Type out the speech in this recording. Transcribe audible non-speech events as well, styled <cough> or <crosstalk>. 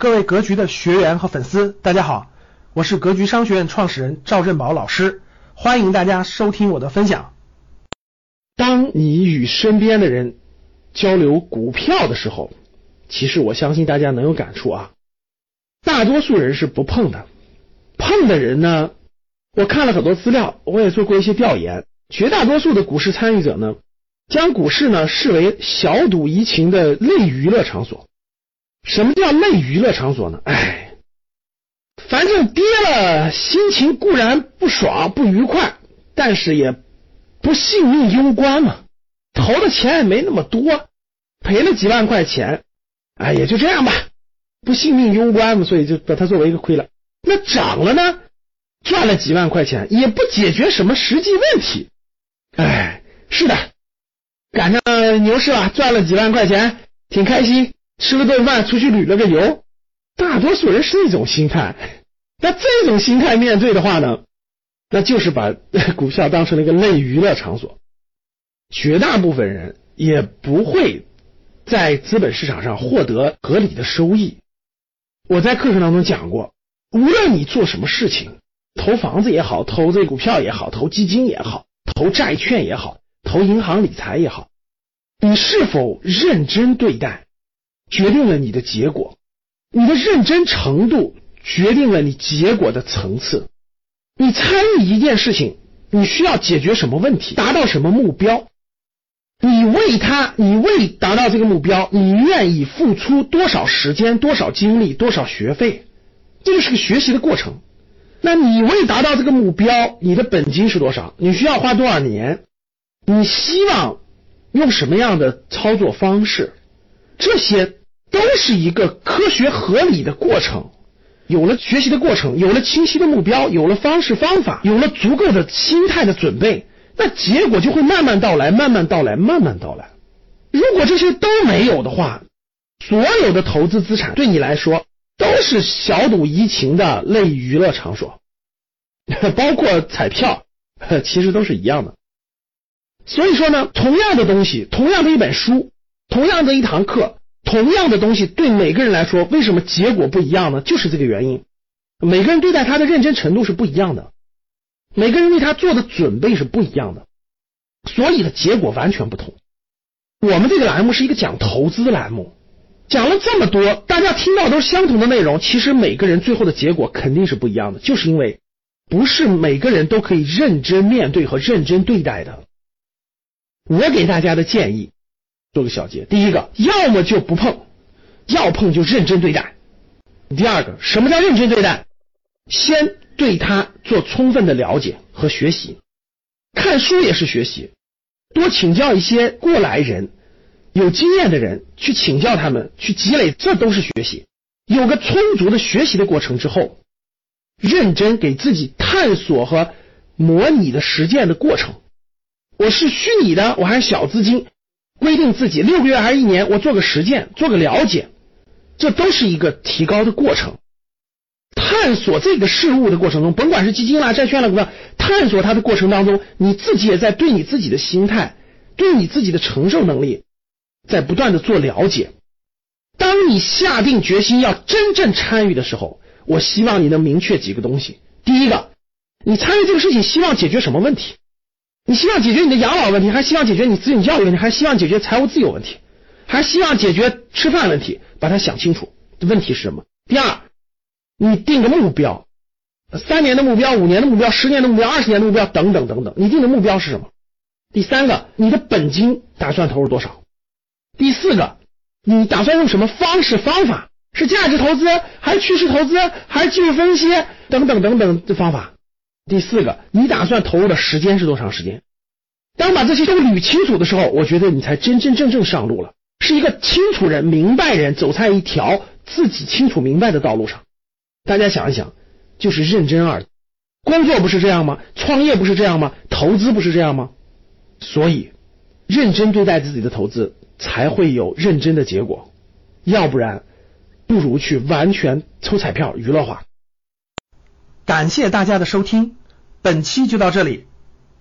各位格局的学员和粉丝，大家好，我是格局商学院创始人赵振宝老师，欢迎大家收听我的分享。当你与身边的人交流股票的时候，其实我相信大家能有感触啊。大多数人是不碰的，碰的人呢，我看了很多资料，我也做过一些调研，绝大多数的股市参与者呢，将股市呢视为小赌怡情的类娱乐场所。什么叫类娱乐场所呢？哎，反正跌了，心情固然不爽不愉快，但是也不性命攸关嘛。投的钱也没那么多，赔了几万块钱，哎，也就这样吧，不性命攸关嘛，所以就把它作为一个亏了。那涨了呢，赚了几万块钱，也不解决什么实际问题。哎，是的，赶上牛市了，赚了几万块钱，挺开心。吃了顿饭，出去旅了个游，大多数人是这种心态。那这种心态面对的话呢，那就是把 <laughs> 股票当成了一个类娱乐场所。绝大部分人也不会在资本市场上获得合理的收益。我在课程当中讲过，无论你做什么事情，投房子也好，投这股票也好，投基金也好，投债券也好，投银行理财也好，你是否认真对待？决定了你的结果，你的认真程度决定了你结果的层次。你参与一件事情，你需要解决什么问题，达到什么目标？你为他，你为达到这个目标，你愿意付出多少时间、多少精力、多少学费？这就是个学习的过程。那你为达到这个目标，你的本金是多少？你需要花多少年？你希望用什么样的操作方式？这些。都是一个科学合理的过程，有了学习的过程，有了清晰的目标，有了方式方法，有了足够的心态的准备，那结果就会慢慢到来，慢慢到来，慢慢到来。如果这些都没有的话，所有的投资资产对你来说都是小赌怡情的类娱乐场所，<laughs> 包括彩票，<laughs> 其实都是一样的。所以说呢，同样的东西，同样的一本书，同样的一堂课。同样的东西对每个人来说，为什么结果不一样呢？就是这个原因。每个人对待他的认真程度是不一样的，每个人为他做的准备是不一样的，所以的结果完全不同。我们这个栏目是一个讲投资的栏目，讲了这么多，大家听到都是相同的内容，其实每个人最后的结果肯定是不一样的，就是因为不是每个人都可以认真面对和认真对待的。我给大家的建议。做个小结，第一个，要么就不碰，要碰就认真对待。第二个，什么叫认真对待？先对他做充分的了解和学习，看书也是学习，多请教一些过来人、有经验的人，去请教他们，去积累，这都是学习。有个充足的学习的过程之后，认真给自己探索和模拟的实践的过程。我是虚拟的，我还是小资金。规定自己六个月还是一年，我做个实践，做个了解，这都是一个提高的过程。探索这个事物的过程中，甭管是基金啦、债券啦，股票，探索它的过程当中，你自己也在对你自己的心态、对你自己的承受能力，在不断的做了解。当你下定决心要真正参与的时候，我希望你能明确几个东西。第一个，你参与这个事情，希望解决什么问题？你希望解决你的养老问题，还希望解决你子女教育问题，还希望解决财务自由问题，还希望解决吃饭问题？把它想清楚，问题是什么？第二，你定个目标，三年的目标、五年的目标、十年的目标、二十年的目标等等等等，你定的目标是什么？第三个，你的本金打算投入多少？第四个，你打算用什么方式方法？是价值投资，还是趋势投资，还是技术分析等等等等的方法？第四个，你打算投入的时间是多长时间？当把这些都捋清楚的时候，我觉得你才真真正正上路了，是一个清楚人、明白人，走在一条自己清楚明白的道路上。大家想一想，就是认真二，工作不是这样吗？创业不是这样吗？投资不是这样吗？所以，认真对待自己的投资，才会有认真的结果。要不然，不如去完全抽彩票娱乐化。感谢大家的收听，本期就到这里。